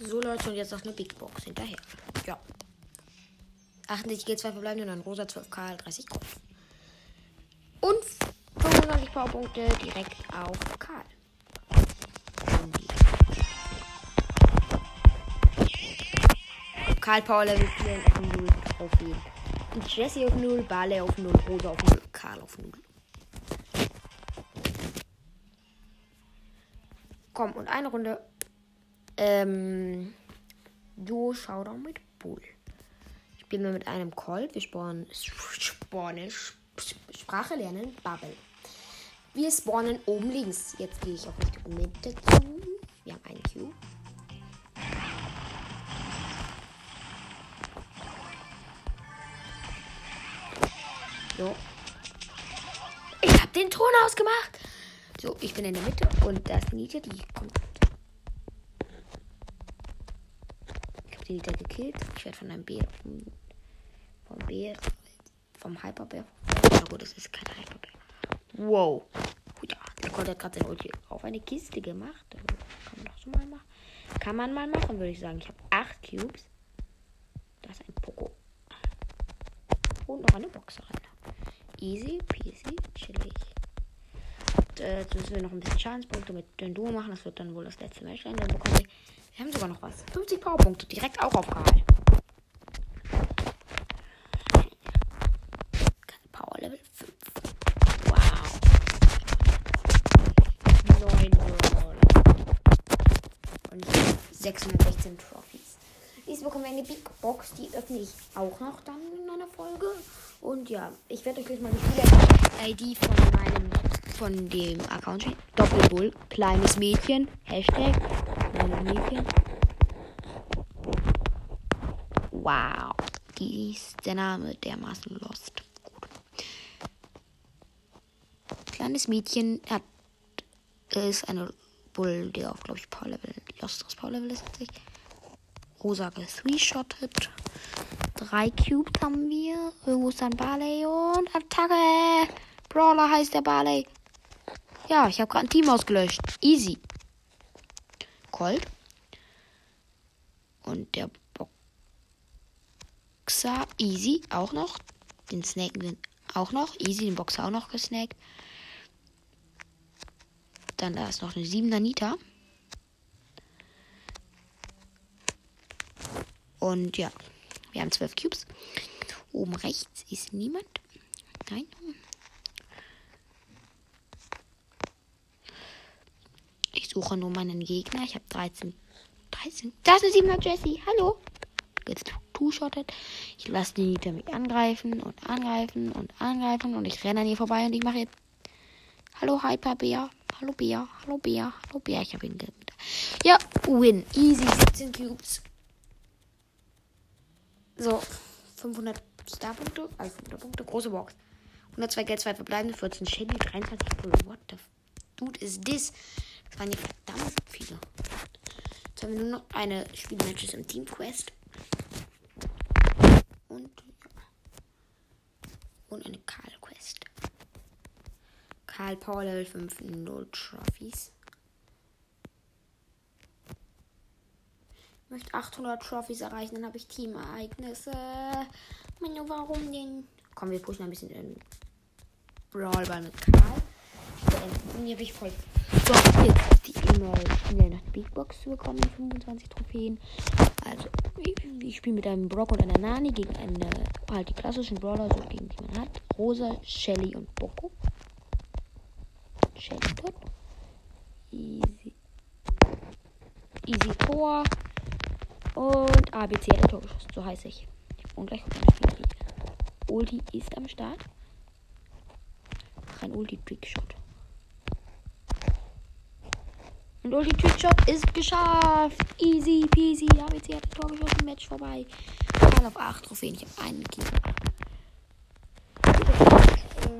So Leute, und jetzt noch eine Big Box hinterher. Ja. 68 G, 2 verbleiben und dann rosa 12 K, 30 Gold. Und 95 Powerpunkte direkt auf Karl. Karl Power Level 4 auf 0 Trophäen. Jesse auf 0, Barley auf 0, Rosa auf 0, Karl auf 0. Komm, und eine Runde. Ähm. Duo Showdown mit Bull. Spielen wir mit einem Colt. Wir spawnen. Spawnen. Sprache lernen. Bubble. Wir spawnen oben links. Jetzt gehe ich auf Richtung Mitte zu. Wir haben einen Cube. So. Ich habe den Ton ausgemacht. So, ich bin in der Mitte und da ist Nita, die kommt. Nita gekillt. Ich werde von einem Bär. Vom Bär. Vom Hyperbär. Na gut, das ist kein Hyperbär. Wow. Ja, der konnte gerade sein Ulti auf eine Kiste gemacht. Kann man doch so mal machen. Kann man mal machen, würde ich sagen. Ich habe acht Cubes. Da ist ein Poco. Und noch eine Boxerin. Easy peasy, chillig. Äh, jetzt müssen wir noch ein bisschen Schadenspunkte mit dem Duo machen. Das wird dann wohl das letzte Match sein. Dann bekommen wir. Wir haben sogar noch was. 50 Powerpunkte. Direkt auch auf Karl. Power Level 5. Wow. 9 Und 616 Trophies. Dies bekommen wir eine Big Box. Die öffne ich auch noch dann in einer Folge. Und ja, ich werde euch gleich mal die Spieler-ID von meinem, von dem Account. Doppelbull, kleines Mädchen, Hashtag, Mädchen. Wow, die ist der Name dermaßen lost. Gut. Kleines Mädchen hat, ist eine Bull, der auch, glaube ich, Power Level, Lost Power Level ist. Rosa gethree-shottet. Drei Cubes haben wir. Irgendwo ist ein Barley und Attacke. Brawler heißt der Barley. Ja, ich habe gerade ein Team ausgelöscht. Easy. Colt. Und der Boxer. Easy. Auch noch. Den Snaken wir auch noch. Easy. Den Boxer auch noch gesnackt. Dann da ist noch eine 7er Nita. Und ja. Wir haben zwölf Cubes. Oben rechts ist niemand. Nein. Ich suche nur meinen Gegner. Ich habe 13. 13. Da ist eine 7er Jessie. Hallo. Jetzt two-shottet. Ich lasse die Nita mich angreifen und angreifen und angreifen. Und ich renne an ihr vorbei und ich mache jetzt. Hallo Hyperbär. Hallo Bär. Hallo Bär. Hallo Bär. Ich habe ihn gerettet. Ja, win. Easy. 17 Cubes. So, 500 Starpunkte, also 500 Punkte, große Box. 102 Geld, 2 verbleibende, 14 Shelly, 23 Bull. What the dude is this? Das waren ja verdammt viele. Jetzt haben wir nur noch eine Spielmatches im Team Quest. Und, und eine Karl Quest. Karl Power Level 5, 0 Trophies. möchte 800 Trophies erreichen, dann habe ich Teamereignisse. Menno, warum denn? Komm, wir pushen ein bisschen in Brawlball mit Karl. Und hier habe ich voll so, jetzt die E-Mail schnell nach Big Box zu bekommen, 25 Trophäen. Also, ich, ich spiele mit einem Brock und einer Nani gegen eine, halt die klassischen Brawler, so gegen die man hat. Rosa, Shelly und Boko. Shelly tot. Easy. Easy Tor. Und ABC hat ein Tor geschossen. So heiße ich. Und gleich kommt eine Ulti. Ulti ist am Start. Ein Ulti-Trickshot. Und Ulti-Trickshot ist geschafft. Easy peasy. ABC hat ein Tor geschossen. Match vorbei. Mal auf 8 Trophäen. Ich habe einen Kill.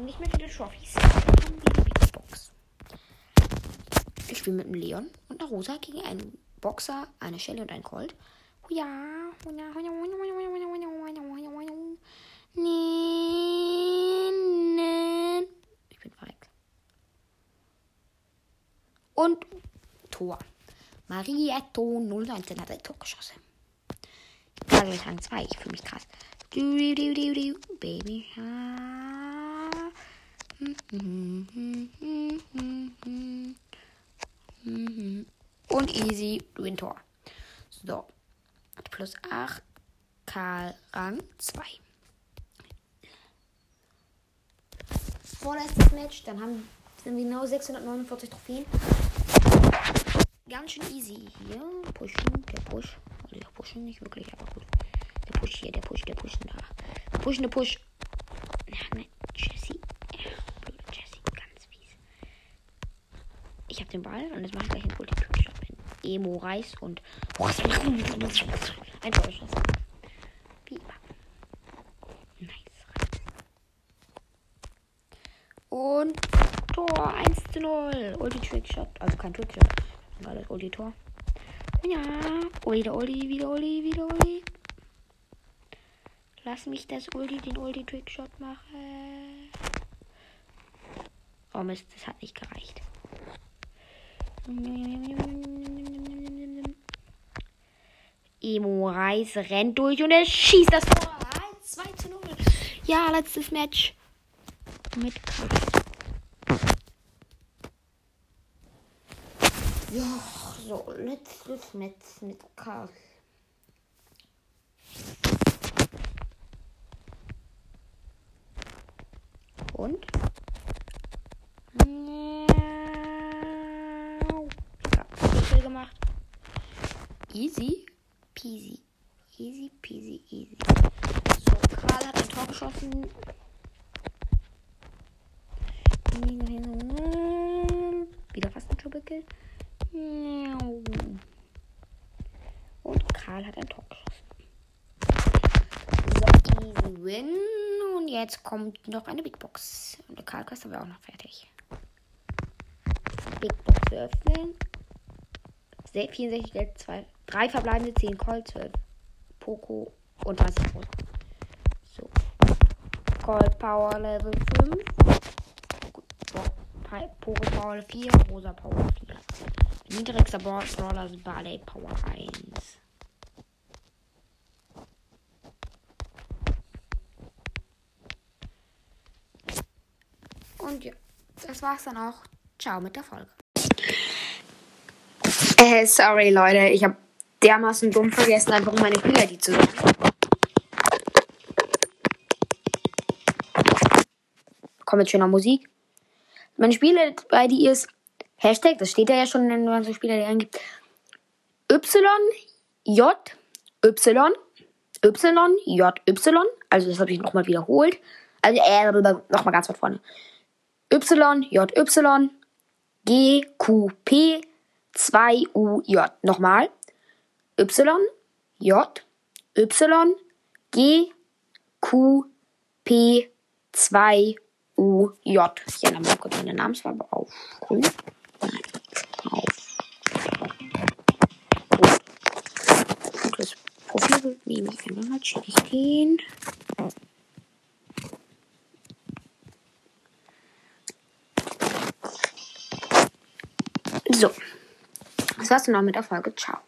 Nicht mehr viele Trophies. Ich spiele mit einem Leon und einer Rosa gegen einen Boxer, eine Shelly und einen Colt. Ja. Ich bin verreckt. Und Tor. Marietto 019 hat ein Tor geschossen. Gerade Rang 2, ich fühle mich krass. Baby. Und easy, Win Tor. So. Plus 8. Karl Rang 2. Vorletztes Match, dann haben wir genau 649 Trophäen. Ganz schön easy hier. Pushen, der Push. Also der Pushen nicht wirklich, aber gut. Der Push hier, der Push, der Push da. Push, der Push. Ja, ne, Jessie. Ja, blöde Jessie, ganz fies. Ich hab den Ball und jetzt mache ich gleich einen Multiple-Shot. Emo Reis und. Ein. Wie immer. Nice. Und Tor 1 zu 0. Ulti Trickshot. Also kein Trickshot. War das Ulti Tor. Ja. Wieder Ulti, wieder Ulti, wieder Ulti. Lass mich das Ulti, den Ulti Trickshot machen. Oh Mist, das hat nicht gereicht. Emo Reis rennt durch und er schießt das Tor. 1, 2 zu 0. Ja, letztes Match. Mit Kraft. Ja, so, letztes Match mit Karl. Und? Ja, gemacht. Easy peasy. Easy peasy easy. So, Karl hat ein Tor geschossen. Wieder fast ein Tor gekillt. Und Karl hat ein Tor geschossen. So, easy win. Und jetzt kommt noch eine Big Box. Und der Karl-Quest haben wir auch noch fertig. Big Box öffnen. 64 Geld, 2. 3 verbleibende 10 Colt, 12 Poco und 30 Rosa. So. Colt Power Level 5. Poco Power 4, Rosa Power 4. Niedrigster Brawler ist Barley Power 1. Und ja, das war's dann auch. Ciao mit der Folge. Äh, sorry, Leute. Ich habe dermaßen dumm vergessen, einfach meine Spiel-ID zu sagen. Kommt jetzt schöner Musik. Meine Spiel-ID ist Hashtag, das steht ja schon, wenn man so Spiel-ID eingibt. Y, J, Y, Y, J, Y. Also das habe ich nochmal wiederholt. Also äh, nochmal ganz weit vorne. Y, J, Y, G, Q, P, 2UJ. Nochmal. Y, J, Y, G, Q, P, 2, U, J. Ich ändere mal kurz meine Namensfarbe auf grün. Nehme ich einfach mal, schicke ich den. So. Das war's dann auch mit der Folge. Ciao.